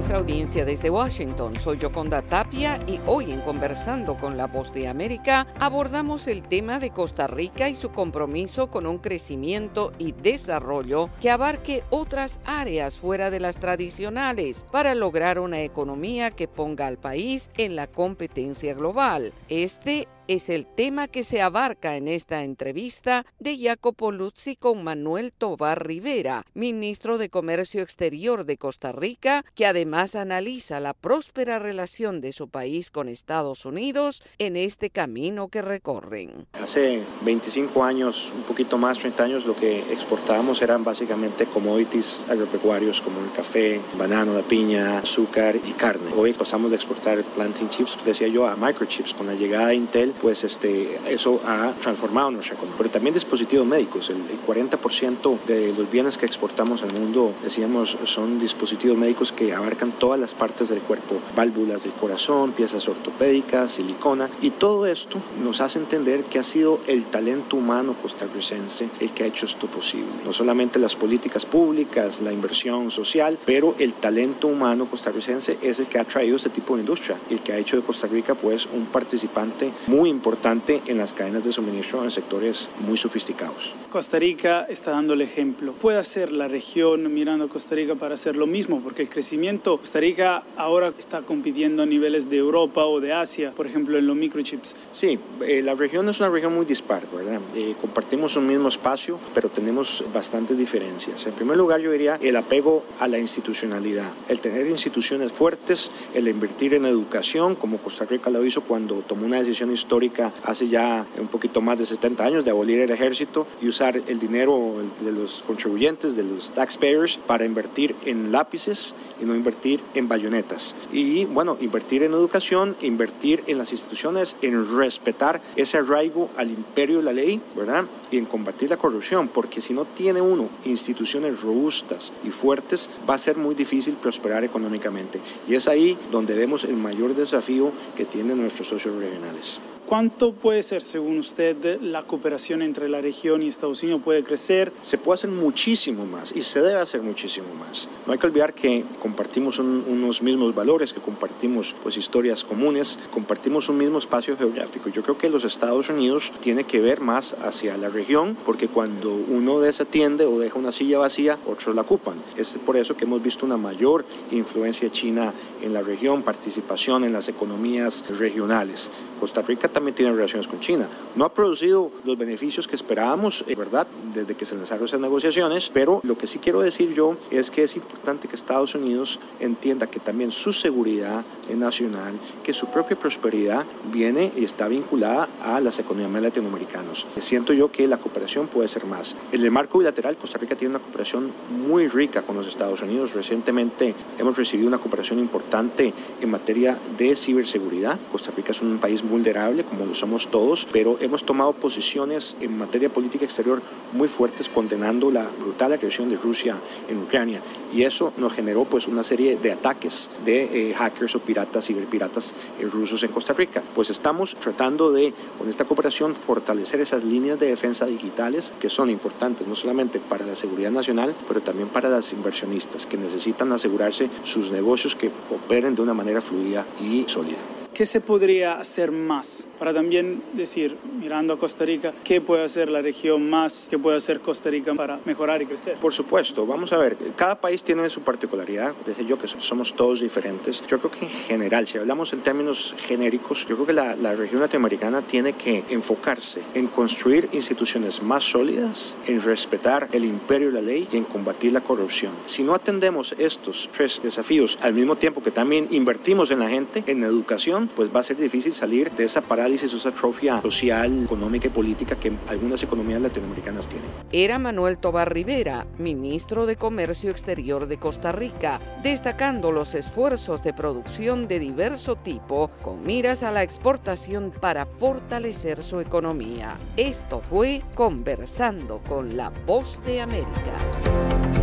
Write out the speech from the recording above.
nuestra audiencia desde Washington. Soy Yoconda Tapia y hoy en Conversando con la Voz de América abordamos el tema de Costa Rica y su compromiso con un crecimiento y desarrollo que abarque otras áreas fuera de las tradicionales para lograr una economía que ponga al país en la competencia global. Este es el tema que se abarca en esta entrevista de Jacopo Luzzi con Manuel Tobar Rivera, ministro de Comercio Exterior de Costa Rica, que además analiza la próspera relación de su país con Estados Unidos en este camino que recorren. Hace 25 años, un poquito más, 30 años, lo que exportábamos eran básicamente commodities agropecuarios como el café, banano, la piña, azúcar y carne. Hoy pasamos de exportar planting chips, decía yo, a microchips. Con la llegada de Intel, pues este, eso ha transformado nuestra economía. Pero también dispositivos médicos, el, 40% de los bienes que exportamos al mundo, decíamos, son dispositivos médicos que abarcan todas las partes del cuerpo, válvulas del corazón, piezas ortopédicas, silicona, y todo esto nos hace entender que ha sido el talento humano costarricense el que ha hecho esto posible. No solamente las políticas públicas, la inversión social, pero el talento humano costarricense es el que ha traído este tipo de industria, el que ha hecho de Costa Rica pues un participante muy importante en las cadenas de suministro en sectores muy sofisticados. Costa Rica está dando el ejemplo. Puede hacer la región mirando a Costa Rica para hacer lo mismo, porque el crecimiento, Costa Rica ahora está compitiendo a niveles de Europa o de Asia, por ejemplo, en los microchips. Sí, eh, la región es una región muy dispar, ¿verdad? Eh, compartimos un mismo espacio, pero tenemos bastantes diferencias. En primer lugar, yo diría el apego a la institucionalidad, el tener instituciones fuertes, el invertir en educación, como Costa Rica lo hizo cuando tomó una decisión histórica hace ya un poquito más de 70 años de abolir el ejército y usar el dinero de los contribuyentes, de los taxpayers, para invertir en lápices y no invertir en bayonetas. Y bueno, invertir en educación, invertir en las instituciones, en respetar ese arraigo al imperio de la ley, ¿verdad? Y en combatir la corrupción, porque si no tiene uno instituciones robustas y fuertes, va a ser muy difícil prosperar económicamente. Y es ahí donde vemos el mayor desafío que tienen nuestros socios regionales. ¿Cuánto puede ser, según usted, la cooperación entre la región y Estados Unidos puede crecer? Se puede hacer muchísimo más y se debe hacer muchísimo más. No hay que olvidar que compartimos unos mismos valores, que compartimos pues historias comunes, compartimos un mismo espacio geográfico. Yo creo que los Estados Unidos tiene que ver más hacia la región, porque cuando uno desatiende o deja una silla vacía, otros la ocupan. Es por eso que hemos visto una mayor influencia china en la región, participación en las economías regionales. Costa Rica también tiene relaciones con China. No ha producido los beneficios que esperábamos, es verdad, desde que se lanzaron esas negociaciones, pero lo que sí quiero decir yo es que es importante que Estados Unidos entienda que también su seguridad nacional, que su propia prosperidad viene y está vinculada a las economías latinoamericanas. Siento yo que la cooperación puede ser más. En el marco bilateral, Costa Rica tiene una cooperación muy rica con los Estados Unidos. Recientemente hemos recibido una cooperación importante en materia de ciberseguridad. Costa Rica es un país vulnerable, como lo somos todos, pero hemos tomado posiciones en materia política exterior muy fuertes condenando la brutal agresión de Rusia en Ucrania. Y eso nos generó pues una serie de ataques de eh, hackers o piratas, ciberpiratas eh, rusos en Costa Rica. Pues estamos tratando de, con esta cooperación, fortalecer esas líneas de defensa digitales que son importantes no solamente para la seguridad nacional, pero también para las inversionistas que necesitan asegurarse sus negocios que operen de una manera fluida y sólida. ¿Qué se podría hacer más para también decir, mirando a Costa Rica, qué puede hacer la región más, qué puede hacer Costa Rica para mejorar y crecer? Por supuesto, vamos a ver, cada país tiene su particularidad, desde yo que somos todos diferentes. Yo creo que en general, si hablamos en términos genéricos, yo creo que la, la región latinoamericana tiene que enfocarse en construir instituciones más sólidas, en respetar el imperio de la ley y en combatir la corrupción. Si no atendemos estos tres desafíos al mismo tiempo que también invertimos en la gente, en educación, pues va a ser difícil salir de esa parálisis, esa atrofia social, económica y política que algunas economías latinoamericanas tienen. Era Manuel Tobar Rivera, ministro de Comercio Exterior de Costa Rica, destacando los esfuerzos de producción de diverso tipo con miras a la exportación para fortalecer su economía. Esto fue Conversando con la Voz de América.